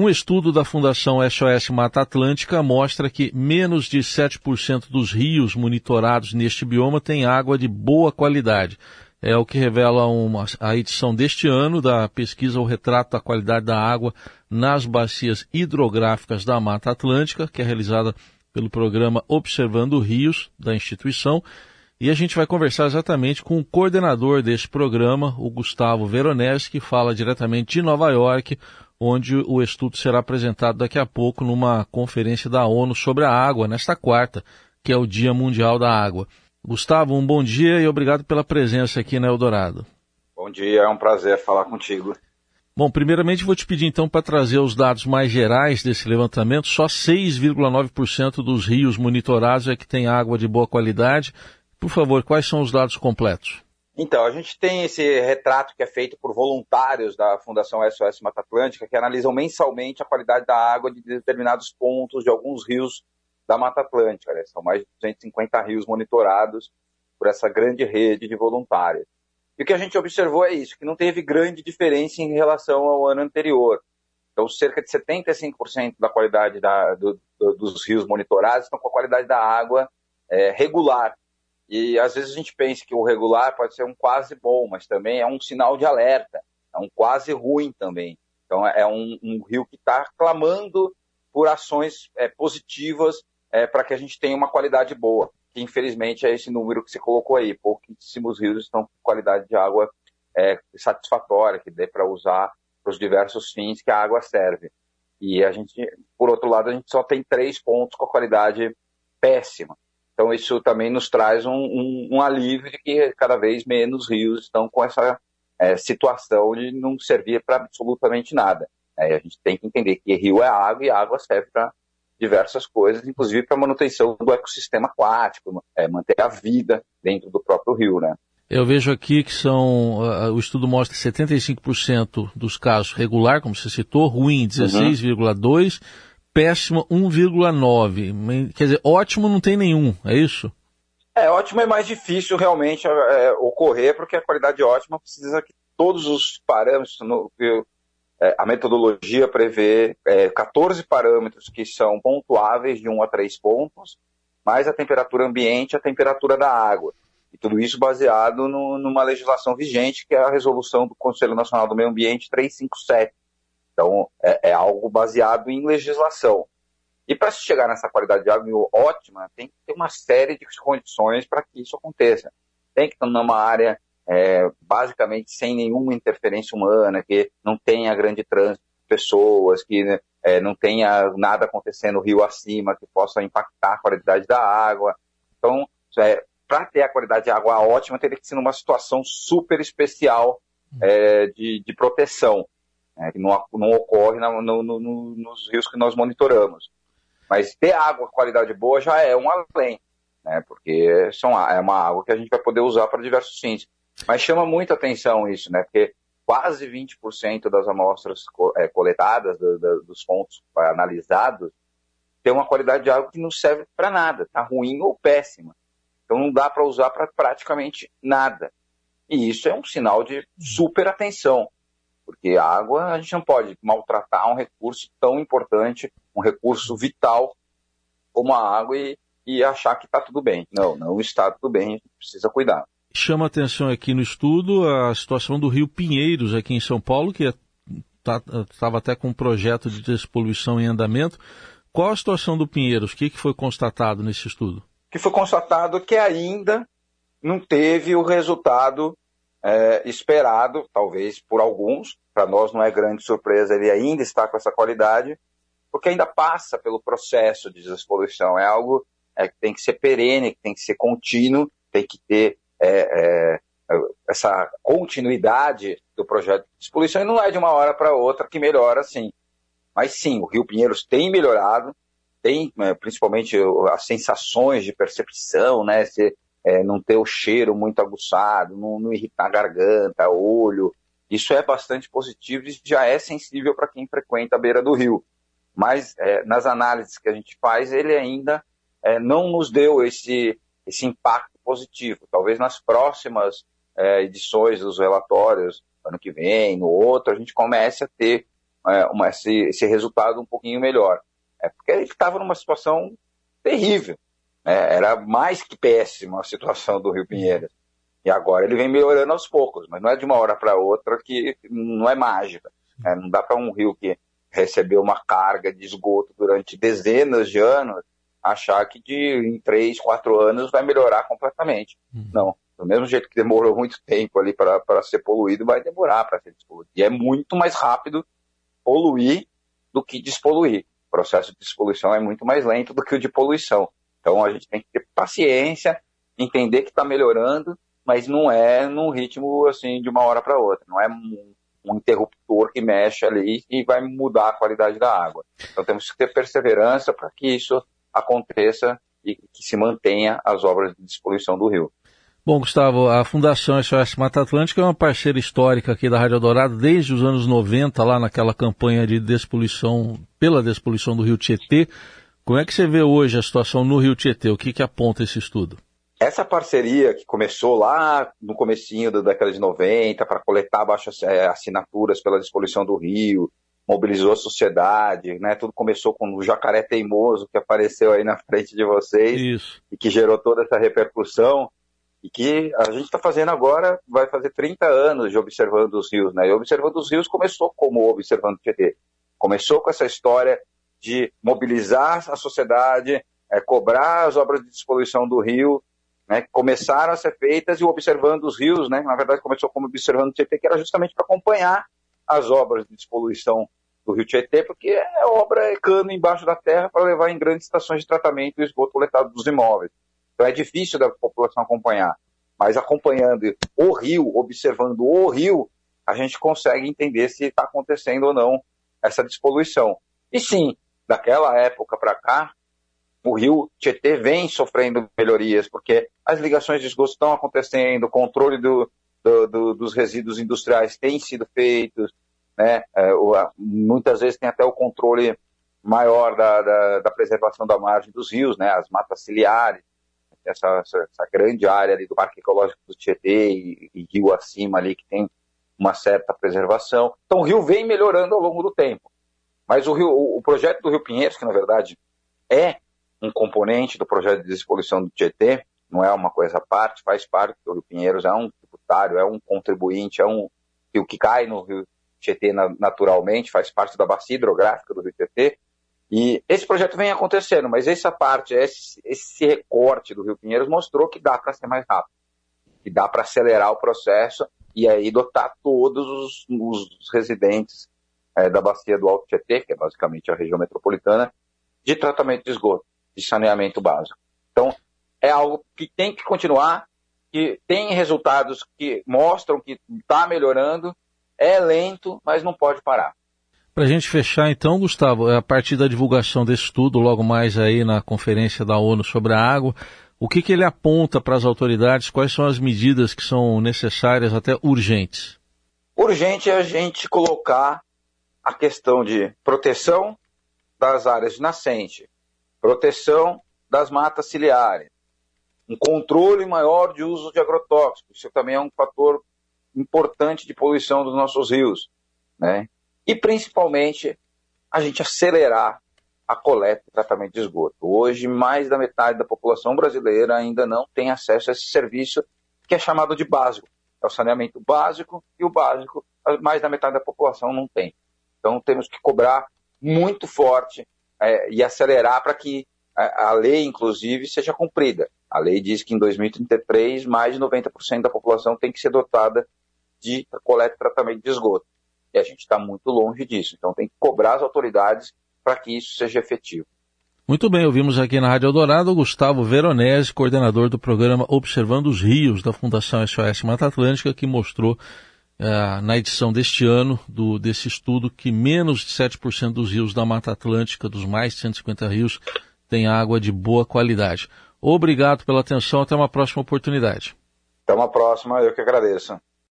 Um estudo da Fundação SOS Mata Atlântica mostra que menos de 7% dos rios monitorados neste bioma têm água de boa qualidade. É o que revela uma, a edição deste ano da pesquisa O Retrato da Qualidade da Água nas Bacias Hidrográficas da Mata Atlântica, que é realizada pelo programa Observando Rios da instituição. E a gente vai conversar exatamente com o coordenador deste programa, o Gustavo Veronese, que fala diretamente de Nova York, onde o estudo será apresentado daqui a pouco numa conferência da ONU sobre a água, nesta quarta, que é o Dia Mundial da Água. Gustavo, um bom dia e obrigado pela presença aqui na Eldorado. Bom dia, é um prazer falar contigo. Bom, primeiramente vou te pedir então para trazer os dados mais gerais desse levantamento. Só 6,9% dos rios monitorados é que tem água de boa qualidade. Por favor, quais são os dados completos? Então, a gente tem esse retrato que é feito por voluntários da Fundação SOS Mata Atlântica, que analisam mensalmente a qualidade da água de determinados pontos de alguns rios da Mata Atlântica. Né? São mais de 250 rios monitorados por essa grande rede de voluntários. E o que a gente observou é isso, que não teve grande diferença em relação ao ano anterior. Então, cerca de 75% da qualidade da, do, do, dos rios monitorados estão com a qualidade da água é, regular, e às vezes a gente pensa que o regular pode ser um quase bom, mas também é um sinal de alerta, é um quase ruim também. Então é um, um rio que está clamando por ações é, positivas é, para que a gente tenha uma qualidade boa, que infelizmente é esse número que você colocou aí. Pouquíssimos rios estão com qualidade de água é, satisfatória, que dê para usar para os diversos fins que a água serve. E a gente, por outro lado, a gente só tem três pontos com a qualidade péssima. Então, isso também nos traz um, um, um alívio de que cada vez menos rios estão com essa é, situação de não servir para absolutamente nada. É, a gente tem que entender que rio é água e água serve para diversas coisas, inclusive para manutenção do ecossistema aquático, é, manter a vida dentro do próprio rio, né? Eu vejo aqui que são, uh, o estudo mostra 75% dos casos regular, como você citou, ruim 16,2%, uhum péssima 1,9. Quer dizer, ótimo não tem nenhum, é isso? É, ótimo é mais difícil realmente é, ocorrer, porque a qualidade ótima precisa que todos os parâmetros, no, é, a metodologia prevê é, 14 parâmetros que são pontuáveis de 1 a 3 pontos, mais a temperatura ambiente a temperatura da água. E tudo isso baseado no, numa legislação vigente, que é a resolução do Conselho Nacional do Meio Ambiente 357, então, é, é algo baseado em legislação. E para se chegar nessa qualidade de água ótima, tem que ter uma série de condições para que isso aconteça. Tem que estar numa área é, basicamente sem nenhuma interferência humana, que não tenha grande trânsito de pessoas, que é, não tenha nada acontecendo rio acima que possa impactar a qualidade da água. Então, é, para ter a qualidade de água ótima, teria que ser numa situação super especial é, de, de proteção né, que não, não ocorre na, no, no, nos rios que nós monitoramos. Mas ter água qualidade boa já é um além, né, porque são, é uma água que a gente vai poder usar para diversos fins. Mas chama muita atenção isso, né, porque quase 20% das amostras é, coletadas, do, do, dos pontos analisados, tem uma qualidade de água que não serve para nada, está ruim ou péssima. Então não dá para usar para praticamente nada. E isso é um sinal de super atenção porque a água a gente não pode maltratar um recurso tão importante, um recurso vital como a água e, e achar que está tudo bem. Não, não está tudo bem, a gente precisa cuidar. Chama atenção aqui no estudo a situação do Rio Pinheiros, aqui em São Paulo, que estava é, tá, até com um projeto de despoluição em andamento. Qual a situação do Pinheiros? O que, que foi constatado nesse estudo? Que foi constatado que ainda não teve o resultado é, esperado, talvez por alguns, para nós não é grande surpresa, ele ainda está com essa qualidade, porque ainda passa pelo processo de despoluição. É algo é, que tem que ser perene, que tem que ser contínuo, tem que ter é, é, essa continuidade do projeto de despoluição, e não é de uma hora para outra que melhora assim. Mas sim, o Rio Pinheiros tem melhorado, tem é, principalmente as sensações de percepção, né? Se, é, não ter o cheiro muito aguçado, não, não irritar a garganta, olho. Isso é bastante positivo e já é sensível para quem frequenta a beira do rio. Mas é, nas análises que a gente faz, ele ainda é, não nos deu esse, esse impacto positivo. Talvez nas próximas é, edições dos relatórios, ano que vem, no outro, a gente comece a ter é, uma, esse, esse, resultado um pouquinho melhor. É porque ele estava numa situação terrível. Né? Era mais que péssima a situação do Rio Pinheiros. E agora ele vem melhorando aos poucos, mas não é de uma hora para outra que não é mágica. Né? Não dá para um rio que recebeu uma carga de esgoto durante dezenas de anos achar que de, em três, quatro anos vai melhorar completamente. Uhum. Não. Do mesmo jeito que demorou muito tempo ali para ser poluído, vai demorar para ser despoluído. E é muito mais rápido poluir do que despoluir. O processo de despoluição é muito mais lento do que o de poluição. Então a gente tem que ter paciência, entender que está melhorando, mas não é num ritmo assim de uma hora para outra. Não é um, um interruptor que mexe ali e vai mudar a qualidade da água. Então temos que ter perseverança para que isso aconteça e que se mantenha as obras de despoluição do rio. Bom, Gustavo, a Fundação SOS Mata Atlântica é uma parceira histórica aqui da Rádio Dourado desde os anos 90, lá naquela campanha de despoluição, pela despoluição do Rio Tietê. Como é que você vê hoje a situação no Rio Tietê? O que, que aponta esse estudo? Essa parceria que começou lá no comecinho da década de 90 para coletar baixas é, assinaturas pela despoluição do rio, mobilizou a sociedade, né? Tudo começou com o jacaré teimoso que apareceu aí na frente de vocês Isso. e que gerou toda essa repercussão e que a gente está fazendo agora, vai fazer 30 anos de Observando os Rios, né? E Observando os Rios começou como Observando o Tietê. Começou com essa história de mobilizar a sociedade, é, cobrar as obras de despoluição do rio, né? Começaram a ser feitas e Observando os Rios, né? Na verdade começou como Observando o Tietê, que era justamente para acompanhar as obras de despoluição do Rio Tietê, porque é obra, é cano embaixo da terra para levar em grandes estações de tratamento o esgoto coletado dos imóveis. Então é difícil da população acompanhar. Mas acompanhando o rio, observando o rio, a gente consegue entender se está acontecendo ou não essa despoluição. E sim, daquela época para cá, o rio Tietê vem sofrendo melhorias, porque as ligações de esgoto estão acontecendo, o controle do, do, do, dos resíduos industriais tem sido feito, né? É, muitas vezes tem até o controle maior da, da, da, preservação da margem dos rios, né? As matas ciliares, essa, essa, essa grande área ali do Parque Ecológico do Tietê e, e, rio acima ali que tem uma certa preservação. Então o rio vem melhorando ao longo do tempo. Mas o, rio, o, projeto do Rio Pinheiros, que na verdade é um componente do projeto de despoluição do Tietê, não é uma coisa à parte, faz parte do Rio Pinheiros, é um tributário, é um contribuinte, é um rio que cai no Rio Tietê naturalmente, faz parte da bacia hidrográfica do Rio Tietê. E esse projeto vem acontecendo, mas essa parte, esse, esse recorte do Rio Pinheiros mostrou que dá para ser mais rápido, que dá para acelerar o processo e aí dotar todos os, os residentes é, da bacia do Alto Tietê, que é basicamente a região metropolitana, de tratamento de esgoto, de saneamento básico. Então, é algo que tem que continuar, que tem resultados que mostram que está melhorando é lento, mas não pode parar. Para a gente fechar, então, Gustavo, a partir da divulgação desse estudo, logo mais aí na conferência da ONU sobre a água, o que, que ele aponta para as autoridades? Quais são as medidas que são necessárias, até urgentes? Urgente é a gente colocar a questão de proteção das áreas de nascente, proteção das matas ciliares, um controle maior de uso de agrotóxicos. Isso também é um fator importante de poluição dos nossos rios, né? E principalmente a gente acelerar a coleta e tratamento de esgoto. Hoje, mais da metade da população brasileira ainda não tem acesso a esse serviço que é chamado de básico. É o saneamento básico e o básico, mais da metade da população não tem. Então temos que cobrar muito forte é, e acelerar para que a, a lei, inclusive, seja cumprida. A lei diz que em 2033 mais de 90% da população tem que ser dotada de coleta e tratamento de esgoto. E a gente está muito longe disso. Então tem que cobrar as autoridades para que isso seja efetivo. Muito bem, ouvimos aqui na Rádio Eldorado o Gustavo Veronese, coordenador do programa Observando os Rios da Fundação SOS Mata Atlântica, que mostrou uh, na edição deste ano do, desse estudo que menos de 7% dos rios da Mata Atlântica, dos mais de 150 rios, tem água de boa qualidade. Obrigado pela atenção, até uma próxima oportunidade. Até uma próxima, eu que agradeço.